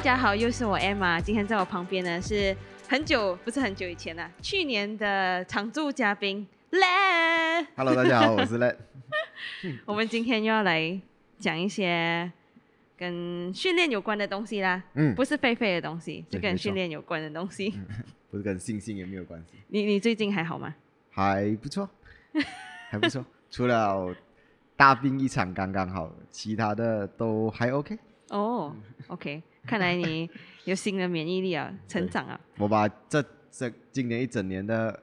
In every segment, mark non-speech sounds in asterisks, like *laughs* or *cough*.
嗨，大家好，又是我 Emma。今天在我旁边呢是很久，不是很久以前呢、去年的常驻嘉宾 Let。Hello，大家好，我是 Let。*laughs* 我们今天又要来讲一些跟训练有关的东西啦，嗯，不是狒狒的东西，是跟训练有关的东西。*laughs* 不是跟星星也没有关系，*laughs* 你你最近还好吗？还不错，还不错。除了大病一场刚刚好，其他的都还 OK。哦、o k *laughs* 看来你有新的免疫力啊，成长啊。我把这这今年一整年的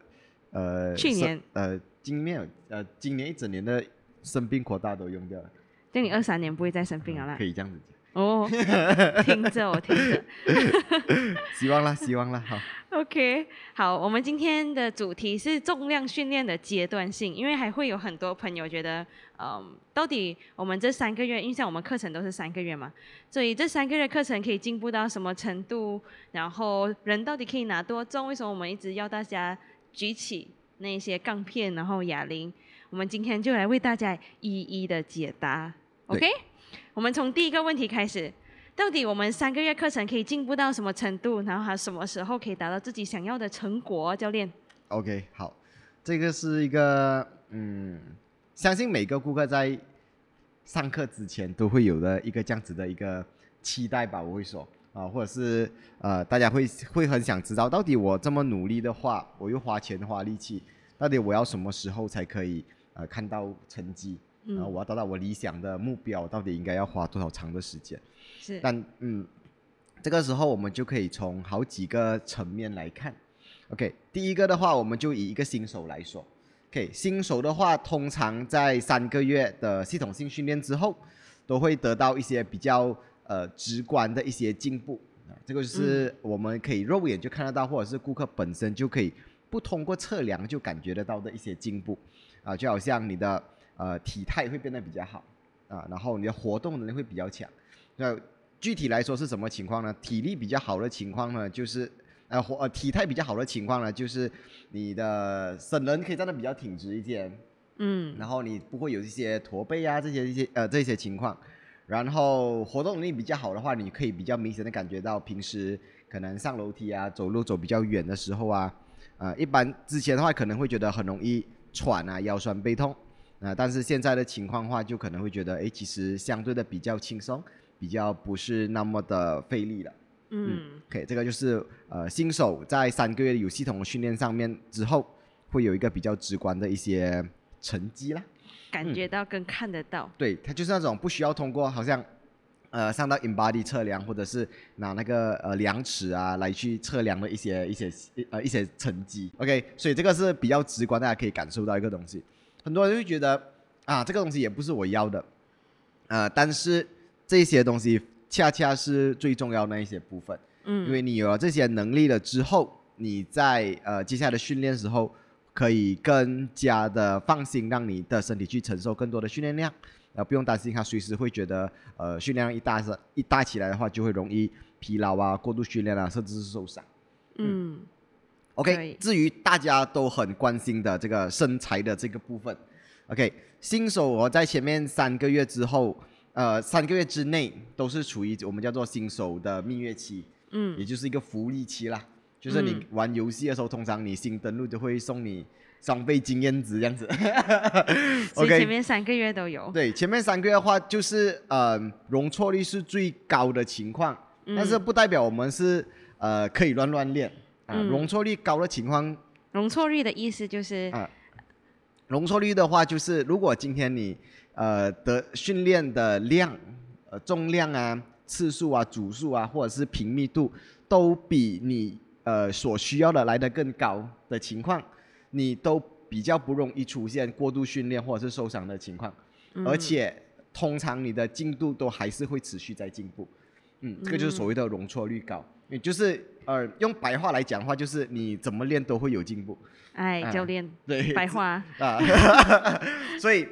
呃，去年呃，今年呃，今年一整年的生病扩大都用掉了，就你二三年不会再生病了啦可。以这样子讲。哦，*laughs* 听着我听着。*laughs* *laughs* 希望啦，希望啦，好。OK，好，我们今天的主题是重量训练的阶段性，因为还会有很多朋友觉得，嗯，到底我们这三个月，因为像我们课程都是三个月嘛，所以这三个月课程可以进步到什么程度？然后人到底可以拿多重？为什么我们一直要大家举起那些杠片，然后哑铃？我们今天就来为大家一一的解答。OK，我们从第一个问题开始。到底我们三个月课程可以进步到什么程度？然后还什么时候可以达到自己想要的成果？教练，OK，好，这个是一个嗯，相信每个顾客在上课之前都会有的一个这样子的一个期待吧，我会说啊，或者是呃，大家会会很想知道，到底我这么努力的话，我又花钱花力气，到底我要什么时候才可以呃看到成绩？然后嗯，我要达到我理想的目标，到底应该要花多少长的时间？是，但嗯，这个时候我们就可以从好几个层面来看。OK，第一个的话，我们就以一个新手来说。OK，新手的话，通常在三个月的系统性训练之后，都会得到一些比较呃直观的一些进步。啊，这个就是我们可以肉眼就看得到，或者是顾客本身就可以不通过测量就感觉得到的一些进步。啊，就好像你的呃体态会变得比较好啊，然后你的活动能力会比较强。那具体来说是什么情况呢？体力比较好的情况呢，就是呃活呃体态比较好的情况呢，就是你的身人可以站得比较挺直一点，嗯，然后你不会有一些驼背啊这些一些呃这些情况。然后活动能力比较好的话，你可以比较明显的感觉到平时可能上楼梯啊、走路走比较远的时候啊，呃，一般之前的话可能会觉得很容易喘啊、腰酸背痛，啊、但是现在的情况的话，就可能会觉得，哎，其实相对的比较轻松，比较不是那么的费力了。嗯，OK，这个就是呃新手在三个月有系统的训练上面之后，会有一个比较直观的一些成绩啦。感觉到跟看得到，对，它就是那种不需要通过好像呃上到 InBody 测量，或者是拿那个呃量尺啊来去测量的一些一些呃一些成绩。OK，所以这个是比较直观，大家可以感受到一个东西。很多人会觉得啊这个东西也不是我要的，呃，但是这些东西恰恰是最重要的那一些部分。嗯，因为你有了这些能力了之后，你在呃接下来的训练时候，可以更加的放心，让你的身体去承受更多的训练量，呃，不用担心他随时会觉得呃训练量一大是一大起来的话，就会容易疲劳啊、过度训练啊，甚至是受伤。嗯，OK，至于大家都很关心的这个身材的这个部分，OK，新手我在前面三个月之后，呃，三个月之内都是处于我们叫做新手的蜜月期，嗯，也就是一个福利期啦。就是你嗯。玩游戏的时候，通常你新登录就会送你双倍经验值这样子。*laughs* 所以前 OK，面三个月都有，对，前面三个月的话，就是呃容错率是最高的情况，但是嗯不代表我们是呃可以乱乱练啊。嗯容错率高的情况容错率的意思就是，啊，容错率的话，就是如果今天你呃的训练的量、呃重量啊、次数啊、组数啊，或者是频密度，都比你呃所需要的来的更高的情况，你都比较不容易出现过度训练或者是受伤的情况，嗯而且通常你的进度都还是会持续在进步。嗯，这个就是所谓的容错率高，也就是呃用白话来讲的话，就是你怎么练都会有进步。哎，啊教练，对，白话，*laughs* 啊，*laughs* 所以，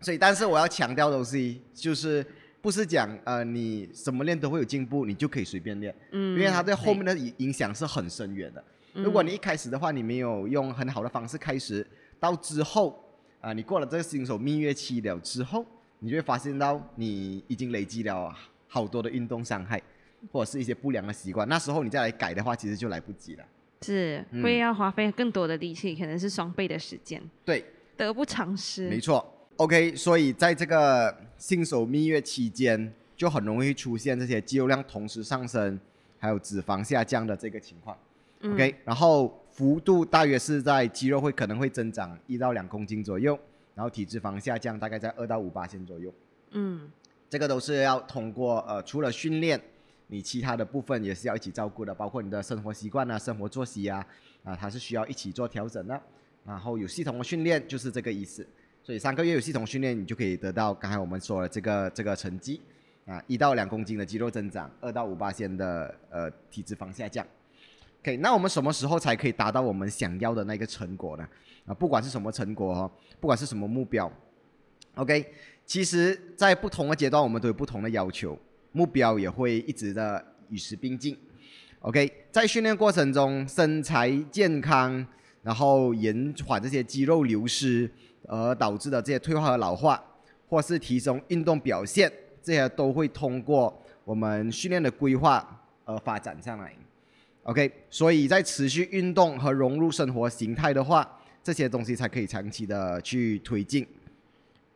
所以，但是我要强调的东西就是，不是讲呃你什么练都会有进步，你就可以随便练，嗯，因为它对后面的，影影响是很深远的。如果你嗯一开始的话，你没有用很好的方式开始，到之后啊、你过了这个新手蜜月期了之后，你就会发现到你已经累积了好多的运动伤害或者是一些不良的习惯，那时候你再来改的话，其实就来不及了。是嗯会要花费更多的力气，可能是双倍的时间，对，得不偿失。没错。OK，所以在这个新手蜜月期间，就很容易出现这些肌肉量同时上升，还有脂肪下降的这个情况。嗯 OK，然后幅度大约是在肌肉会可能会增长一到两公斤左右，然后体脂肪下降大概在二到五八千左右。嗯，这个都是要通过呃，除了训练，你其他的部分也是要一起照顾的，包括你的生活习惯啊、生活作息啊，啊，它是需要一起做调整的。然后有系统的训练就是这个意思，所以三个月有系统训练，你就可以得到刚才我们说的这个这个成绩啊，一到两公斤的肌肉增长，二到五八线的呃体脂肪下降。OK，那我们什么时候才可以达到我们想要的那个成果呢？啊，不管是什么成果哦，不管是什么目标，OK，其实，在不同的阶段，我们都有不同的要求，目标也会一直的与时并进。OK，在训练过程中，身材健康，然后延缓这些肌肉流失而导致的这些退化和老化，或是提升运动表现，这些都会通过我们训练的规划而发展上来。OK，所以在持续运动和融入生活形态的话，这些东西才可以长期的去推进。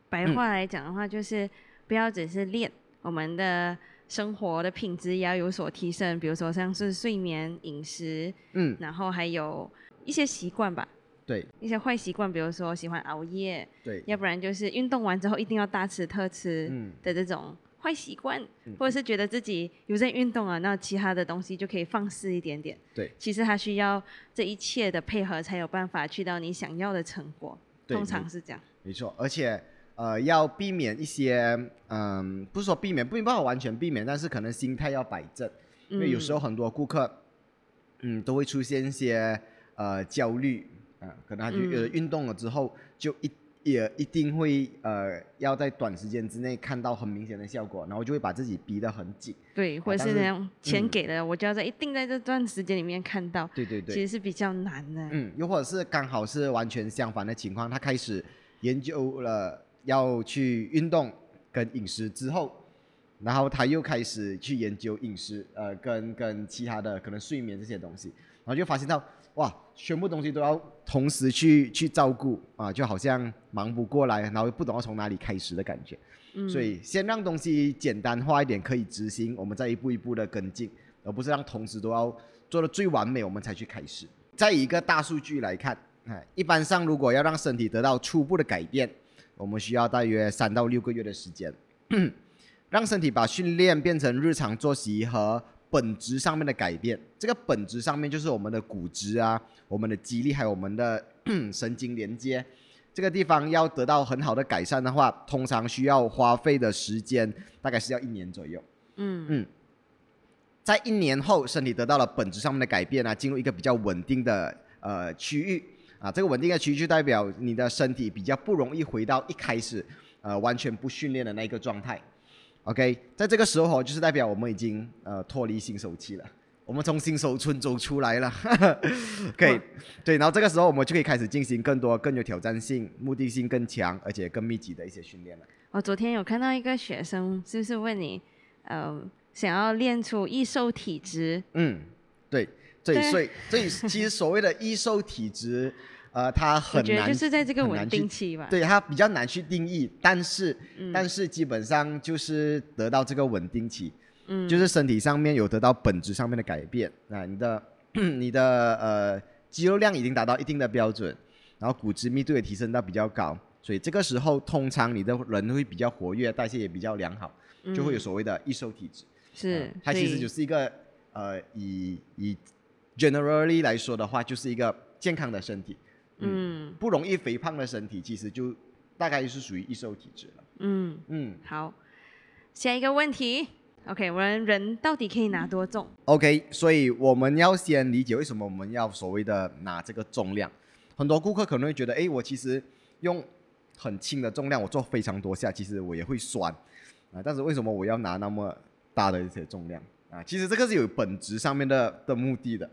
白话来讲的话，就是不要只是练，我们的生活的品质也要有所提升，比如说像是睡眠、饮食，嗯，然后还有一些习惯吧，对。一些坏习惯，比如说喜欢熬夜，对，要不然就是运动完之后一定要大吃特吃嗯。的这种坏习惯，嗯。或者是觉得自己有在运动啊，那其他的东西就可以放肆一点点。对，其实它需要这一切的配合，才有办法去到你想要的成果。对通常是这样。没错，而且呃要避免一些嗯，不是说避免，不没办法完全避免，但是可能心态要摆正，因为有时候很多顾客嗯都会出现一些呃焦虑啊、可能他就呃嗯运动了之后就一也一定会呃要在短时间之内看到很明显的效果，然后就会把自己逼得很紧。对，或者是是那样钱嗯给了，我就要在一定在这段时间里面看到，对对对其。实是比较难的。嗯，又或者是刚好是完全相反的情况，他开始研究了要去运动跟饮食之后，然后他又开始去研究饮食，呃，跟跟其他的可能睡眠这些东西，然后就发现到哇，全部东西都要同时去去照顾啊，就好像忙不过来，然后又不懂要从哪里开始的感觉。嗯，所以先让东西简单化一点，可以执行，我们再一步一步的跟进，而不是让同时都要做的最完美，我们才去开始。再以一个大数据来看，哎，一般上如果要让身体得到初步的改变，我们需要大约三到六个月的时间，*clears throat* 让身体把训练变成日常作息和本质上面的改变。这个本质上面就是我们的骨质啊，我们的肌力，还有我们的 *clears throat* 神经连接。这个地方要得到很好的改善的话，通常需要花费的时间大概是要一年左右。嗯嗯，在一年后，身体得到了本质上面的改变啊，进入一个比较稳定的呃区域啊，这个稳定的区域就代表你的身体比较不容易回到一开始呃完全不训练的那个状态。OK，在这个时候就是代表我们已经呃脱离新手期了，我们从新手村走出来了。可以哇，对，然后这个时候我们就可以开始进行更多、更有挑战性、目的性更强，而且更密集的一些训练了。我昨天有看到一个学生，是不是问你，呃，想要练出易瘦体质？嗯，对，对，对所以所以其实所谓的易瘦体质，呃，它很难，就是在这个稳定期吧。对它比较难去定义，但是、嗯但是基本上就是得到这个稳定期，嗯，就是身体上面有得到本质上面的改变，啊，你的 *clears throat* 你的呃肌肉量已经达到一定的标准，然后骨质密度也提升到比较高，所以这个时候通常你的人会比较活跃，代谢也比较良好，就会有嗯所谓的易瘦体质。是嗯，它其实就是一个呃，以以 generally 来说的话，就是一个健康的身体，嗯不容易肥胖的身体，其实就大概是属于易瘦体质了。嗯嗯好，下一个问题，OK，我们人到底可以拿多重？，OK，所以我们要先理解为什么我们要所谓的拿这个重量。很多顾客可能会觉得，哎，我其实用很轻的重量，我做非常多下，其实我也会酸啊。但是为什么我要拿那么大的一些重量啊？其实这个是有本质上面的的目的的。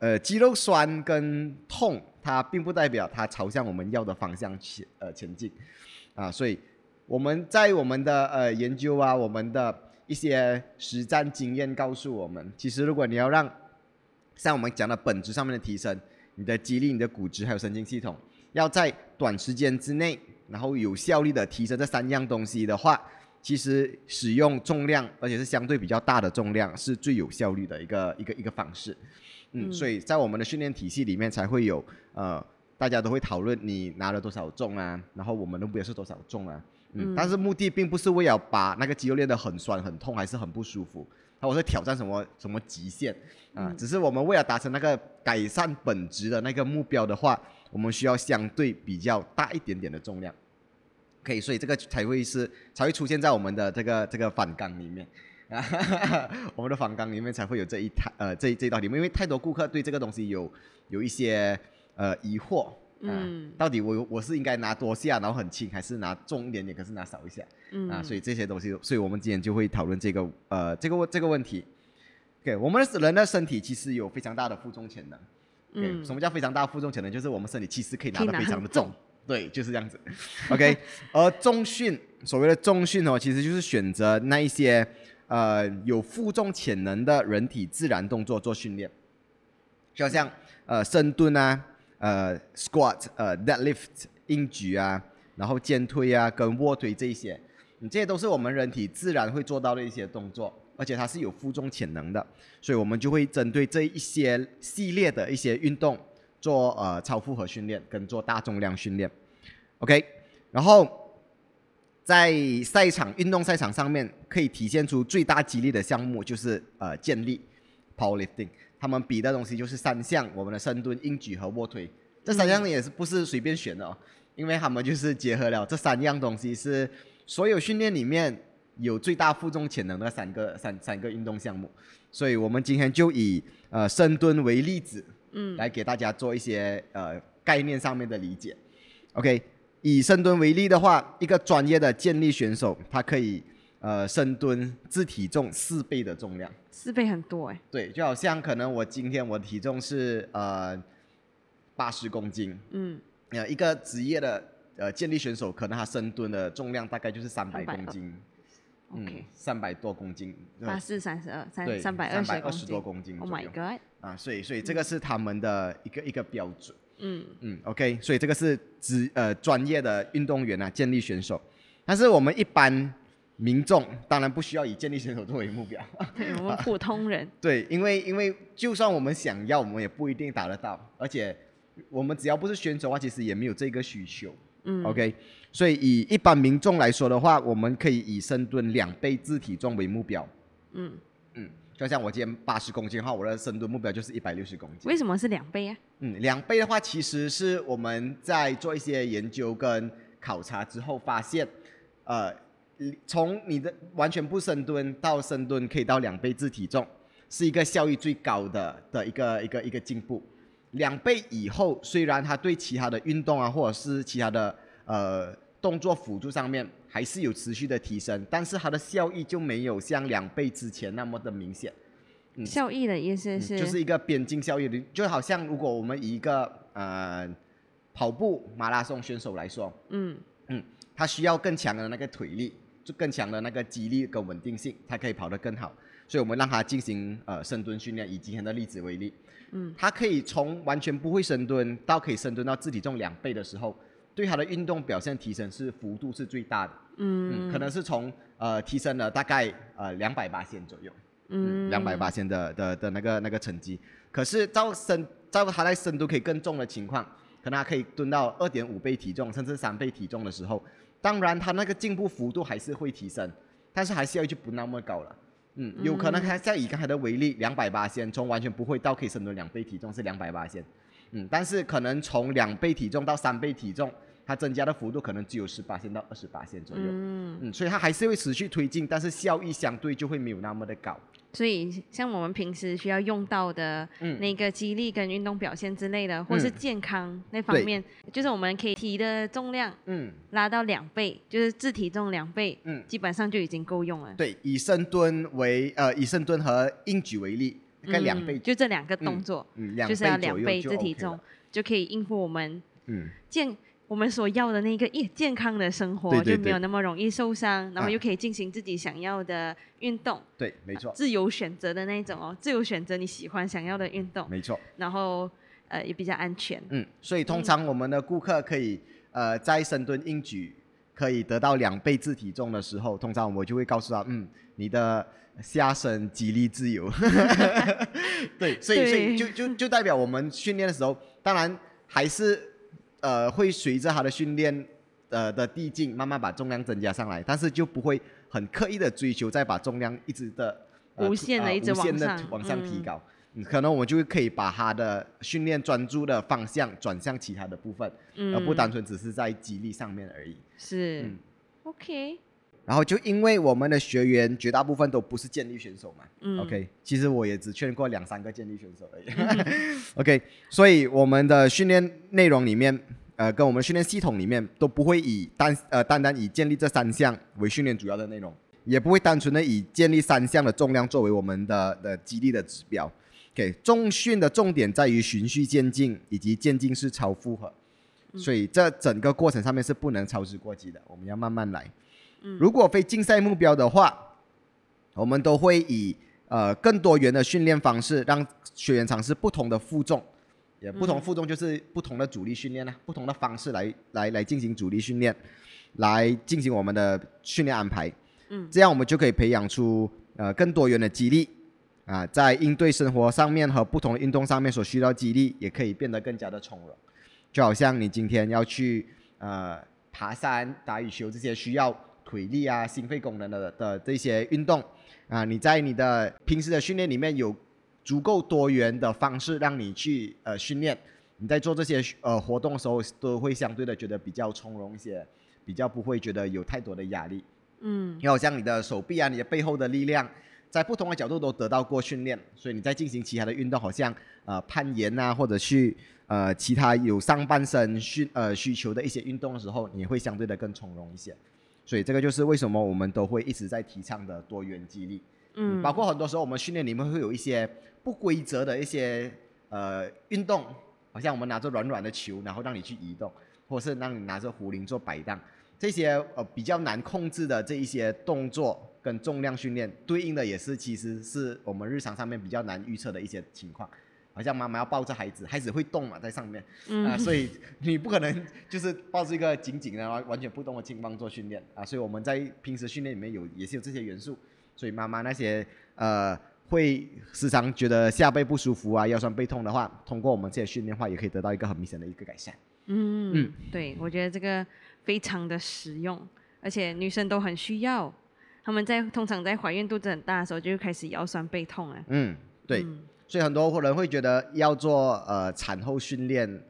呃，肌肉酸跟痛，它并不代表它朝向我们要的方向前呃前进啊。所以我们在我们的呃研究啊，我们的一些实战经验告诉我们，其实如果你要让像我们讲的本质上面的提升，你的肌力、你的骨质还有神经系统，要在短时间之内，然后有效率的提升这三样东西的话，其实使用重量，而且是相对比较大的重量，是最有效率的一个一个一个方式。嗯，所以在我们的训练体系里面才会有呃，大家都会讨论你拿了多少重啊，然后我们的目标是多少重啊。嗯，但是目的并不是为了把那个肌肉练得很酸、很痛，还是很不舒服。他我在挑战什么什么极限啊？只是我们为了达成那个改善本质的那个目标的话，我们需要相对比较大一点点的重量。可以，所以这个才会是才会出现在我们的这个这个反纲里面啊，*laughs* 我们的反纲里面才会有这一台呃这这道题目，因为太多顾客对这个东西有有一些呃疑惑。嗯，到底我我是应该拿多下，然后很轻，还是拿重一点点，可是拿少一下？嗯啊，所以这些东西，所以我们今天就会讨论这个呃这个问这个问题。OK，我们人的身体其实有非常大的负重潜能。嗯，什么叫非常大负重潜能？就是我们身体其实可以拿的非常的重。对，就是这样子。*laughs* OK，而重训所谓的重训哦，其实就是选择那一些呃有负重潜能的人体自然动作做训练，就像呃深蹲啊。呃，squat，呃，deadlift，硬举啊，然后肩推啊，跟卧推这一些，你这些都是我们人体自然会做到的一些动作，而且它是有负重潜能的，所以我们就会针对这一些系列的一些运动做呃超负荷训练跟做大重量训练，OK，然后在赛场运动赛场上面可以体现出最大激励的项目就是呃健力，powerlifting。他们比的东西就是三项，我们的深蹲、硬举和卧推，这三样也是不是随便选的哦，因为他们就是结合了这三样东西，是所有训练里面有最大负重潜能的三个三三个运动项目，所以我们今天就以呃深蹲为例子，嗯，来给大家做一些呃概念上面的理解。OK，以深蹲为例的话，一个专业的健力选手，他可以。呃，深蹲自体重四倍的重量，四倍很多哎。对，就好像可能我今天我体重是呃八十公斤，嗯，呃，一个职业的呃健力选手，可能他深蹲的重量大概就是三百公斤，OK，三百多公斤，八四三十二，三三百二十多公斤，Oh my god！啊，所以所以这个是他们的一个一个标准，嗯嗯，OK，所以这个是职呃专业的运动员啊，健力选手，但是我们一般。民众当然不需要以健力选手作为目标，对我们普通人。*laughs* 对，因为因为就算我们想要，我们也不一定打得到，而且我们只要不是选手的话，其实也没有这个需求。嗯，OK，所以以一般民众来说的话，我们可以以深蹲两倍自体重为目标。嗯嗯，就像我今天八十公斤的话，我的深蹲目标就是一百六十公斤。为什么是两倍啊？嗯，两倍的话，其实是我们在做一些研究跟考察之后发现，呃。从你的完全不深蹲到深蹲可以到两倍自体重，是一个效益最高的的一个一个一个进步。两倍以后，虽然它对其他的运动啊，或者是其他的呃动作辅助上面还是有持续的提升，但是它的效益就没有像两倍之前那么的明显。效益的意思是？就是一个边境效益的，就好像如果我们以一个呃跑步马拉松选手来说，嗯嗯，他需要更强的那个腿力。就更强的那个肌力跟稳定性，才可以跑得更好。所以我们让他进行呃深蹲训练。以今天的例子为例，嗯，他可以从完全不会深蹲到可以深蹲到自体重两倍的时候，对他的运动表现提升是幅度是最大的。嗯，可能是从呃提升了大概呃两百八线左右。嗯，两百八线的的的那个那个成绩。可是照深照他在深度可以更重的情况，可能他可以蹲到二点五倍体重甚至三倍体重的时候。当然，他那个进步幅度还是会提升，但是还是要就不那么高了。嗯，有可能他在以刚才的为例，两百八先从完全不会到可以深蹲两倍体重是两百八先，嗯，但是可能从两倍体重到三倍体重。它增加的幅度可能只有十八线到二十八线左右，嗯。嗯，所以它还是会持续推进，但是效益相对就会没有那么的高。所以像我们平时需要用到的那个肌力跟运动表现之类的，或是健康那方面，就是我们可以提的重量，嗯，拉到两倍，就是自体重两倍，嗯，基本上就已经够用了。对，以深蹲为呃以深蹲和硬举为例，概两倍，就这两个动作，嗯两，就是要两倍自体重就可以应付我们，嗯，健。我们所要的那个一健康的生活，对对就没有那么容易受伤，然后啊又可以进行自己想要的运动，对，没错，自由选择的那种哦，自由选择你喜欢想要的运动，没错。然后呃也比较安全。嗯，所以通常我们的顾客可以呃在深蹲硬举可以得到两倍自体重的时候，通常我就会告诉他，嗯，你的下身肌力自由。*laughs* 对，所以所以就就就代表我们训练的时候，当然还是呃会随着他的训练呃的递进，慢慢把重量增加上来，但是就不会很刻意的追求再把重量一直的、呃无限地呃一直无限地往上。往上提嗯高。嗯，可能我们就可以把他的训练专注的方向转向其他的部分，嗯，而不单纯只是在肌力上面而已。是、嗯。OK，然后就因为我们的学员绝大部分都不是健力选手嘛、嗯 o k 其实我也只劝过两三个健力选手而已。*laughs* OK，所以我们的训练内容里面，呃，跟我们训练系统里面都不会以单呃单单以建立这三项为训练主要的内容，也不会单纯的以建立三项的重量作为我们的的激励的指标。OK，重训的重点在于循序渐进以及渐进式超负荷，所以这整个过程上面是不能操之过急的，我们要慢慢来。如果非竞赛目标的话，我们都会以呃更多元的训练方式，让学员尝试不同的负重，也不同嗯负重就是不同的阻力训练啊，不同的方式来来来进行阻力训练，来进行我们的训练安排。嗯这样我们就可以培养出呃更多元的激励啊，在应对生活上面和不同的运动上面所需要激励，也可以变得更加的从容。就好像你今天要去呃爬山、打羽球这些需要腿力啊、心肺功能的的这些运动啊，你在你的平时的训练里面有足够多元的方式让你去呃训练，你在做这些呃活动的时候都会相对的觉得比较从容一些，比较不会觉得有太多的压力。嗯要像你的手臂啊、你的背后的力量，在不同的角度都得到过训练，所以你在进行其他的运动，好像呃攀岩啊，或者去呃其他有上半身需呃需求的一些运动的时候，你会相对的更从容一些。所以这个就是为什么我们都会一直在提倡的多元激励。嗯，包括很多时候我们训练里面会有一些不规则的一些呃运动，好像我们拿着软软的球，然后让你去移动，或是让你拿着壶铃做摆荡，这些呃比较难控制的这一些动作跟重量训练，对应的也是其实是我们日常上面比较难预测的一些情况。好像妈妈要抱着孩子，孩子会动嘛，在上面。啊、嗯所以你不可能就是抱着一个紧紧的完完全不动的青蛙做训练。啊，所以我们在平时训练里面有也是有这些元素，所以妈妈那些呃会时常觉得下背不舒服啊、腰酸背痛的话，通过我们这些训练的话，也可以得到一个很明显的一个改善。嗯。嗯。对，我觉得这个非常的实用，而且女生都很需要。她们在通常在怀孕肚子很大的时候就开始腰酸背痛了。嗯，对，嗯所以很多人会觉得要做呃产后训练，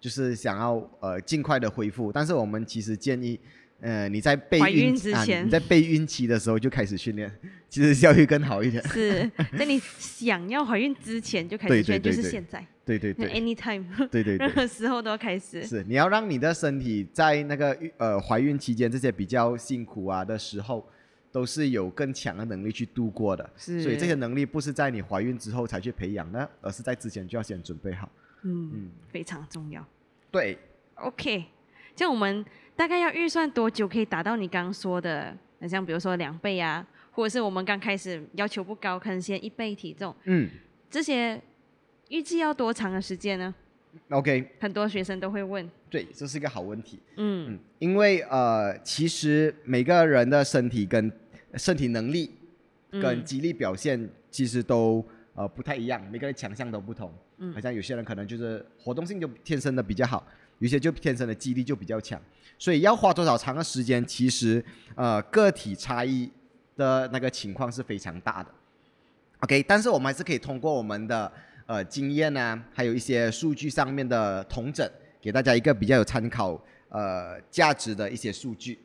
就是想要呃尽快的恢复，但是我们其实建议。呃，你在备孕之前你在备孕期的时候就开始训练，*laughs* 其实效率更好一点。是在你想要怀孕之前就开始就是现在对对对，，anytime，*laughs* 对对任，何时候都要开始。是你要让你的身体在那个孕呃怀孕期间这些比较辛苦啊的时候，都是有更强的能力去度过的。是，所以这些能力不是在你怀孕之后才去培养的，而是在之前就要先准备好。嗯嗯，非常重要。对，OK，像我们大概要预算多久可以达到你刚刚说的，很像比如说两倍啊，或者是我们刚开始要求不高，可能先一倍体重，嗯这些预计要多长的时间呢？，OK，很多学生都会问。对，这是一个好问题。嗯嗯，因为呃，其实每个人的身体跟身体能力跟嗯肌力表现其实都呃不太一样，每个人强项都不同。嗯好像有些人可能就是活动性就天生的比较好，有些就天生的肌力就比较强，所以要花多少长的时间，其实呃个体差异的那个情况是非常大的。OK，但是我们还是可以通过我们的呃经验啊，还有一些数据上面的统整，给大家一个比较有参考呃价值的一些数据。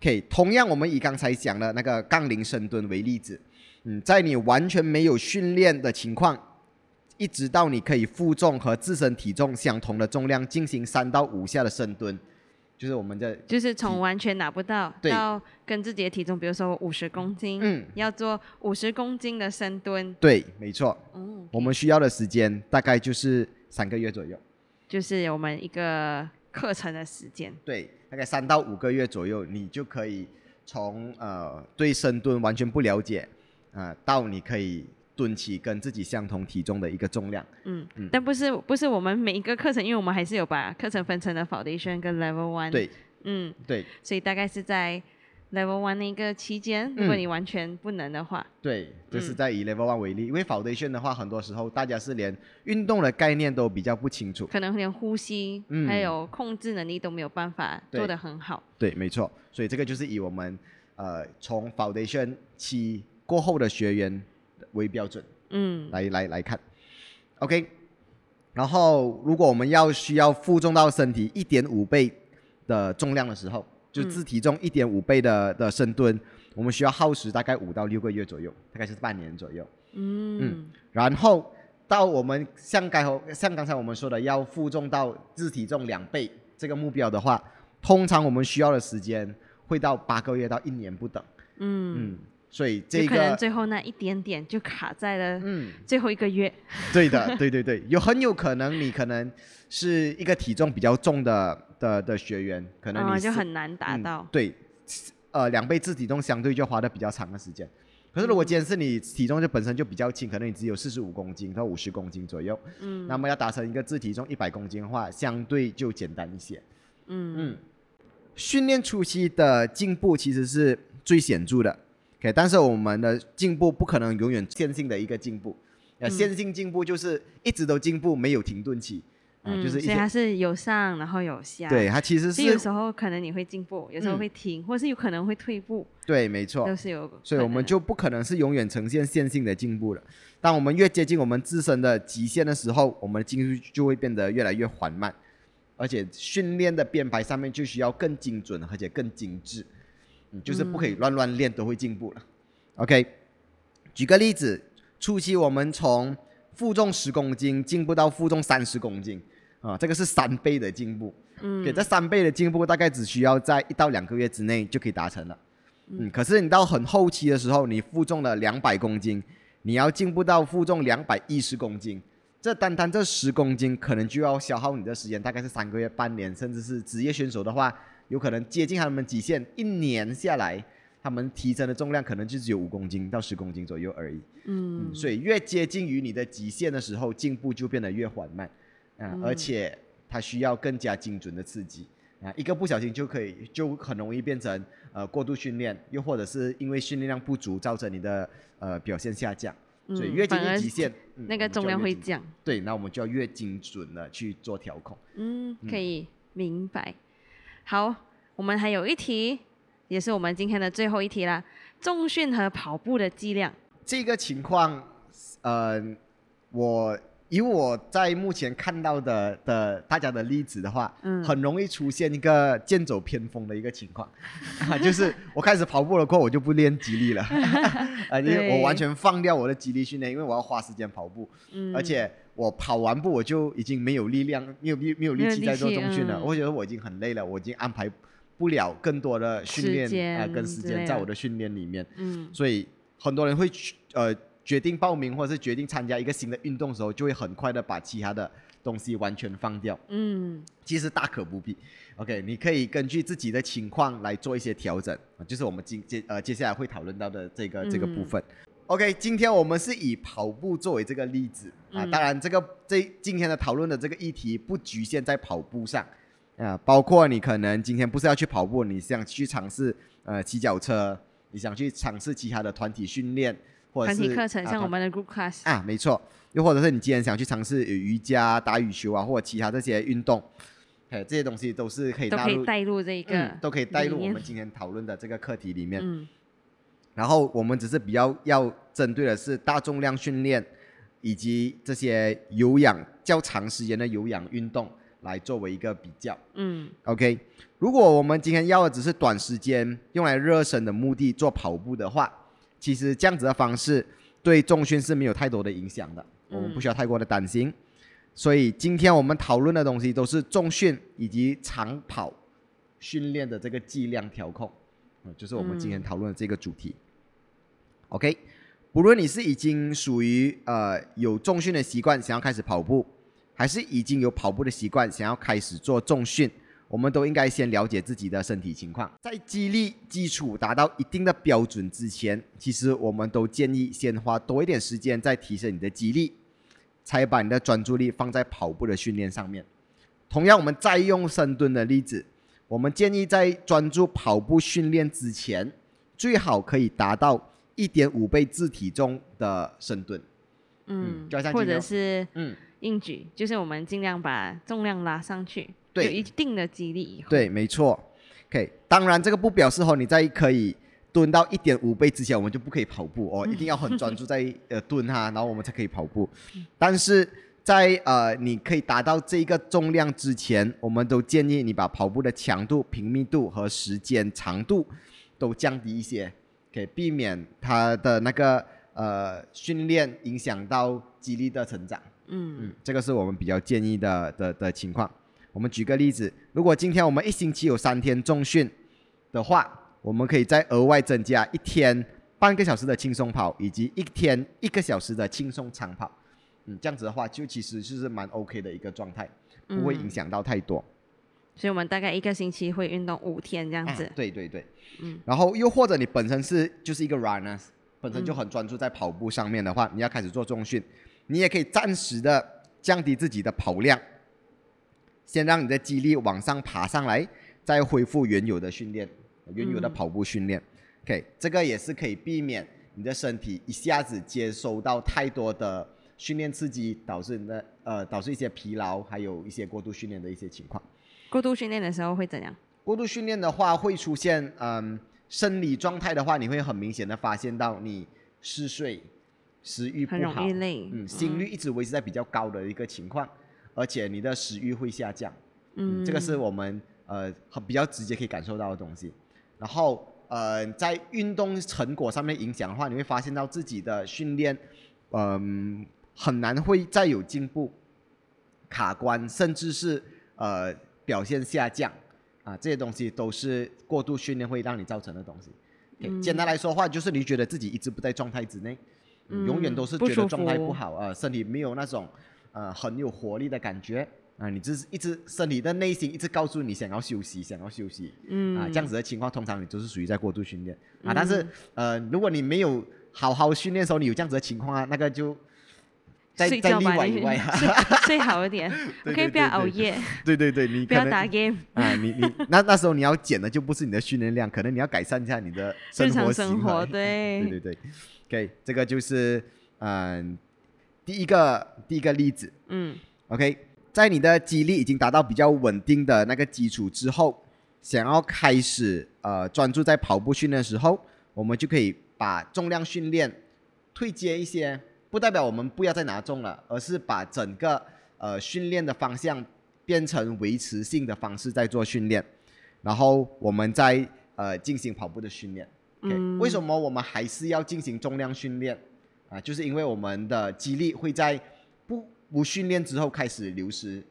OK，OK，、同样我们以刚才讲的那个杠铃深蹲为例子，嗯，在你完全没有训练的情况，一直到你可以负重和自身体重相同的重量进行三到五下的深蹲，就是我们的就是从完全拿不到到跟自己的体重，比如说五十公斤，嗯，要做五十公斤的深蹲，对，没错，嗯，我们需要的时间大概就是三个月左右。就是我们一个课程的时间。对，大概三到五个月左右，你就可以从呃对深蹲完全不了解，呃、到你可以蹲起跟自己相同体重的一个重量。嗯，嗯但不是不是我们每一个课程，因为我们还是有把课程分成了 foundation 跟 level one。，对嗯，对所以大概是在 level one 的一个期间，如果嗯你完全不能的话，对，就是嗯在以 level one 为例，因为 foundation 的话，很多时候大家是连运动的概念都比较不清楚。可能连呼吸、嗯还有控制能力都没有办法对做得很好。对，没错，所以这个就是以我们呃从 foundation 期过后的学员为标准。嗯，来来来看，OK。然后，如果我们要需要负重到身体一点五倍的重量的时候，就嗯自体重一点五倍的的深蹲，我们需要耗时大概五到六个月左右，大概是半年左右。嗯然后到我们像刚像刚才我们说的，要负重到自体重两倍这个目标的话，通常我们需要的时间会到八个月到一年不等。嗯嗯，所以这个可能个最后那一点点就卡在了嗯。最后一个月。*laughs* 对的，对对对，有很有可能你可能是一个体重比较重的的的学员，可能啊，你就很难达嗯到。对，呃，两倍自体重相对就花的比较长的时间。可是如果今天是你体重就本身就比较轻，可能你只有四十五公斤到五十公斤左右，嗯那么要达成一个自体重一百公斤的话，相对就简单一些。嗯嗯，训练初期的进步其实是最显著的，OK，但是我们的进步不可能永远线性的一个进步，呃，嗯线性进步就是一直都进步，没有停顿期，啊、嗯，就是所以它是有上然后有下。对，它其实是有时候可能你会进步，有时候嗯会停，或是有可能会退步，对，没错都，是有。所以我们就不可能是永远呈现线性的进步了。当我们越接近我们自身的极限的时候，我们的进步就会变得越来越缓慢，而且训练的编排上面就需要更精准，而且更精致。嗯，就是不可以乱乱练都会进步了。OK，举个例子，初期我们从负重十公斤进步到负重三十公斤，啊，这个是三倍的进步。嗯给这三倍的进步大概只需要在一到两个月之内就可以达成了。嗯，可是你到很后期的时候，你负重了两百公斤，你要进步到负重两百一十公斤，这单单这十公斤可能就要消耗你的时间，大概是三个月、半年，甚至是职业选手的话，有可能接近他们极限，一年下来，他们提升的重量可能就只有五公斤到十公斤左右而已。嗯嗯，所以越接近于你的极限的时候，进步就变得越缓慢，啊、嗯而且它需要更加精准的刺激，啊，一个不小心就可以就很容易变成呃过度训练，又或者是因为训练量不足造成你的呃表现下降，所以嗯越接近极限，嗯那个重量会，降。对，那我们就要越精准的去做调控。嗯，可以明白。好，我们还有一题，也是我们今天的最后一题啦。重训和跑步的剂量。这个情况，呃，我以我在目前看到的的大家的例子的话，嗯。很容易出现一个剑走偏锋的一个情况，啊，*laughs* 就是我开始跑步了过后，我就不练肌力了，*laughs* 啊，因为我完全放掉我的肌力训练，因为我要花时间跑步，嗯，而且我跑完步我就已经没有力量，没有力没有力力气在做气中训了，嗯。我觉得我已经很累了，我已经安排不了更多的训练啊、间跟时间在我的训练里面。嗯。所以很多人会去呃决定报名或者是决定参加一个新的运动的时候，就会很快的把其他的东西完全放掉。嗯其实大可不必。OK，你可以根据自己的情况来做一些调整，啊就是我们今接呃接下来会讨论到的这个这个部嗯分。OK，今天我们是以跑步作为这个例子啊，嗯当然这个这今天的讨论的这个议题不局限在跑步上啊，包括你可能今天不是要去跑步，你想去尝试呃骑脚车，你想去尝试其他的团体训练，或者是团体课程像我们的 group class，啊，没错，又或者是你今天想去尝试瑜伽、打羽球啊，或者其他这些运动，哎，这些东西都是可以带入这一个嗯，都可以带入我们今天讨论的这个课题里面。嗯然后我们只是比较要针对的是大重量训练，以及这些有氧较长时间的有氧运动来作为一个比较。嗯 OK，如果我们今天要的只是短时间用来热身的目的做跑步的话，其实这样子的方式对重训是没有太多的影响的，我们不需要太过的担心。所以今天我们讨论的东西都是重训以及长跑训练的这个剂量调控，嗯，就是我们今天讨论的这个主题。OK，不论你是已经属于呃有重训的习惯，想要开始跑步，还是已经有跑步的习惯，想要开始做重训，我们都应该先了解自己的身体情况。在肌力基础达到一定的标准之前，其实我们都建议先花多一点时间在提升你的肌力，才把你的专注力放在跑步的训练上面。同样，我们再用深蹲的例子，我们建议在专注跑步训练之前，最好可以达到一点五倍自体重的深蹲。嗯就像，或者是嗯，硬举，就是我们尽量把重量拉上去，对有一定的肌力以后，对，没错。OK，当然这个不表示哦，你在可以蹲到一点五倍之前，我们就不可以跑步哦，一定要很专注在呃蹲哈，然后我们才可以跑步。但是在呃你可以达到这个重量之前，我们都建议你把跑步的强度、频密度和时间长度都降低一些，可以避免它的那个呃训练影响到肌力的成长。嗯嗯，这个是我们比较建议的的的情况。我们举个例子，如果今天我们一星期有三天重训的话，我们可以再额外增加一天半个小时的轻松跑，以及一天一个小时的轻松长跑。嗯，这样子的话，就其实就是蛮 OK 的一个状态，不会影嗯响到太多。所以我们大概一个星期会运动五天这样啊子。对对对，嗯然后又或者你本身是就是一个 runner，本身就嗯很专注在跑步上面的话，你要开始做重训，你也可以暂时的降低自己的跑量，先让你的肌力往上爬上来，再恢复原有的训练，原有的嗯跑步训练。OK，这个也是可以避免你的身体一下子接收到太多的训练刺激，导致你的呃导致一些疲劳，还有一些过度训练的一些情况。过度训练的时候会怎样？过度训练的话，会出现嗯生理状态的话，你会很明显的发现到你嗜睡、食欲不很容好易，累。嗯，心率一直维持在比较高的一个情况，而且你的食欲会下降，嗯，嗯，这个是我们呃很比较直接可以感受到的东西。然后呃，在运动成果上面影响的话，你会发现到自己的训练，嗯、很难会再有进步，卡关，甚至是呃表现下降啊，这些东西都是过度训练会让你造成的东西。简单来说的话，就是你觉得自己一直不在状态之内，嗯永远嗯都是觉得状态不好，呃，身体没有那种呃很有活力的感觉。啊，你就是一直身体的内心一直告诉你想要休息，想要休息。嗯。啊，这样子的情况，通常你都是属于在过度训练。啊。但是呃，如果你没有好好训练的时候，你有这样子的情况啊，那个就在在例睡觉吧，你外以外啊。*laughs* 睡睡好一点。*laughs* 可以不要熬夜，对对对，你不要打 game，*laughs* 啊，你你那那时候你要减的就不是你的训练量，可能你要改善一下你的生活习生活，对。对对，OK，这个就是嗯、第一个第一个例子嗯，OK，在你的肌力已经达到比较稳定的那个基础之后，想要开始呃专注在跑步训练的时候，我们就可以把重量训练退阶一些，不代表我们不要再拿重了，而是把整个呃训练的方向变成维持性的方式在做训练，然后我们再呃进行跑步的训练。OK，、嗯。为什么我们还是要进行重量训练啊？就是因为我们的肌力会在不不训练之后开始流失。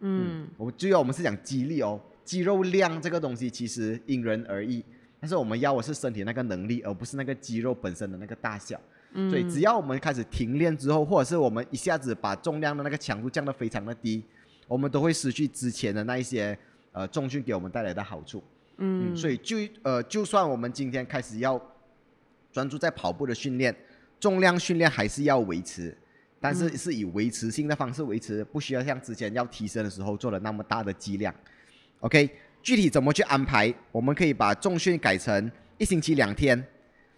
嗯我们主要，我们是讲肌力哦，肌肉量这个东西其实因人而异，但是我们要的是身体那个能力，而不是那个肌肉本身的那个大小。嗯，所以只要我们开始停练之后，或者是我们一下子把重量的那个强度降得非常的低，我们都会失去之前的那一些呃重训给我们带来的好处。嗯，所以就呃，就算我们今天开始要专注在跑步的训练，重量训练还是要维持，但是嗯是以维持性的方式维持，不需要像之前要提升的时候做的那么大的剂量。OK，具体怎么去安排？我们可以把重训改成一星期两天，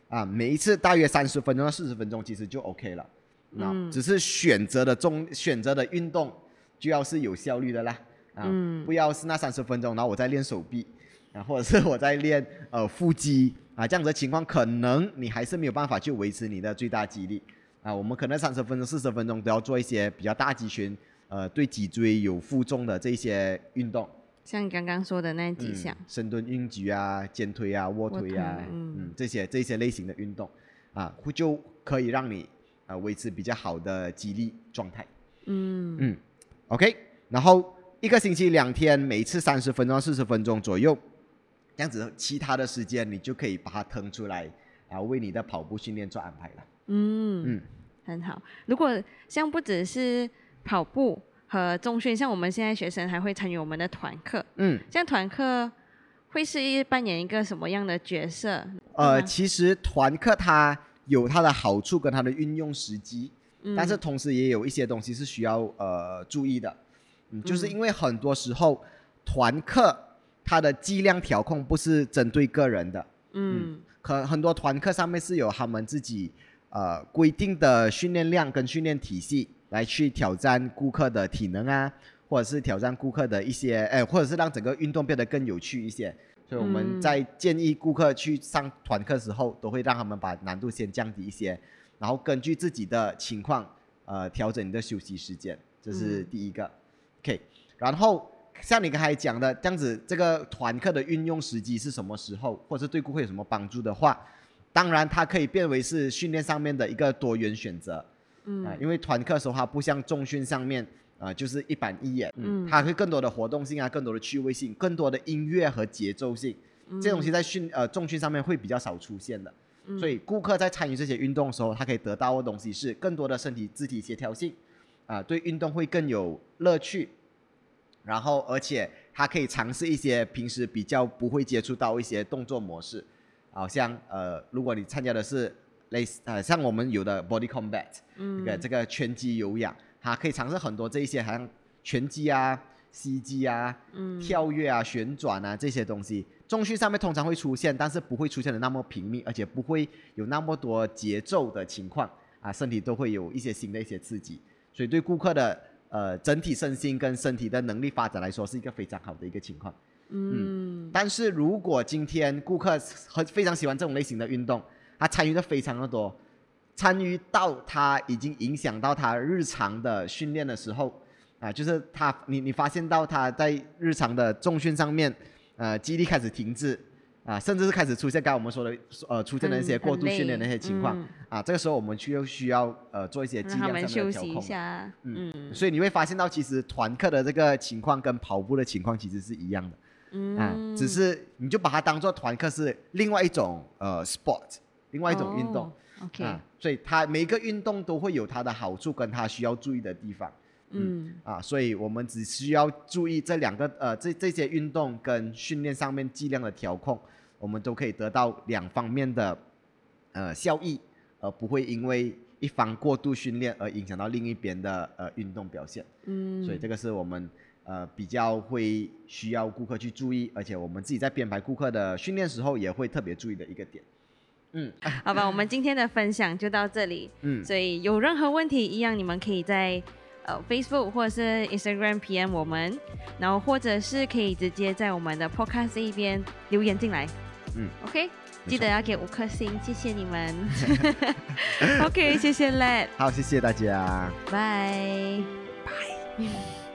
啊，每一次大约三十分钟到四十分钟，其实就 OK 了。那、嗯只是选择的重选择的运动就要是有效率的啦，啊，嗯不要是那三十分钟，然后我在练手臂，啊，或者是我在练呃腹肌啊，这样子的情况，可能你还是没有办法去维持你的最大肌力啊。我们可能三十分钟、四十分钟都要做一些比较大肌群，呃，对脊椎有负重的这些运动，像你刚刚说的那几项。嗯，，深蹲、硬举啊、肩推啊、卧推啊，嗯。嗯，这些这些类型的运动啊，会就可以让你啊维持比较好的肌力状态。嗯。嗯，OK，然后一个星期两天，每次三十分钟、四十分钟左右，这样子，其他的时间你就可以把它腾出来啊，为你的跑步训练做安排了。嗯嗯。很好。如果像不只是跑步，和中训，像我们现在学生还会参与我们的团课，嗯，像团课会是一扮演一个什么样的角色？呃，其实团课它有它的好处跟它的运用时机，但是同时也有一些东西是需要呃注意的，嗯，就是嗯。因为很多时候团课它的剂量调控不是针对个人的，嗯可很多团课上面是有他们自己呃规定的训练量跟训练体系来去挑战顾客的体能啊，或者是挑战顾客的一些，哎，或者是让整个运动变得更有趣一些。所以我们嗯在建议顾客去上团课时候，都会让他们把难度先降低一些，然后根据自己的情况，呃，调整你的休息时间，这是嗯第一个。OK，然后像你刚才讲的这样子，这个团课的运用时机是什么时候，或者是对顾客有什么帮助的话，当然它可以变为是训练上面的一个多元选择。嗯。啊，因为团课的时候它不像重训上面，啊，就是一板一眼，嗯。它会更多的活动性啊，更多的趣味性，更多的音乐和节奏性，这些东西在训呃重训上面会比较少出现的。嗯。所以顾客在参与这些运动的时候，他可以得到的东西是更多的身体肢体协调性，啊，对运动会更有乐趣，然后而且他可以尝试一些平时比较不会接触到一些动作模式，好像呃，如果你参加的是类似呃像我们有的 body combat，嗯。这个这个拳击有氧，他可以尝试很多这一些，好像拳击啊、膝击啊、嗯。跳跃啊、旋转啊这些东西，重训上面通常会出现，但是不会出现的那么频密，而且不会有那么多节奏的情况啊，身体都会有一些新的一些刺激，所以对顾客的呃整体身心跟身体的能力发展来说，是一个非常好的一个情况。嗯但是如果今天顾客很非常喜欢这种类型的运动，他参与的非常的多，参与到他已经影响到他日常的训练的时候，啊，就是他你你发现到他在日常的重训上面，呃，肌力开始停滞，啊，甚至是开始出现刚刚我们说的呃出现的一些过度训练的一些情况，累啊，这个时候我们需要需要呃做一些剂量上休息一面的调控。下，嗯嗯。所以你会发现到，其实团课的这个情况跟跑步的情况其实是一样的。嗯。啊，只是你就把它当做团课是另外一种呃 sport，另外一种运动、哦，OK，啊，所以它每一个运动都会有它的好处跟它需要注意的地方。嗯。啊，所以我们只需要注意这两个呃这这些运动跟训练上面剂量的调控，我们都可以得到两方面的呃效益，而不会因为一方过度训练而影响到另一边的呃运动表现。嗯，所以这个是我们呃比较会需要顾客去注意，而且我们自己在编排顾客的训练时候也会特别注意的一个点。嗯好吧，我们今天的分享就到这里。嗯，所以有任何问题，一样你们可以在呃 Facebook 或者是 Instagram PM 我们，然后或者是可以直接在我们的 Podcast 这一边留言进来。嗯，OK，记得要给五颗星，谢谢你们。*laughs* *laughs* OK，谢谢 Let，好，谢谢大家。拜拜。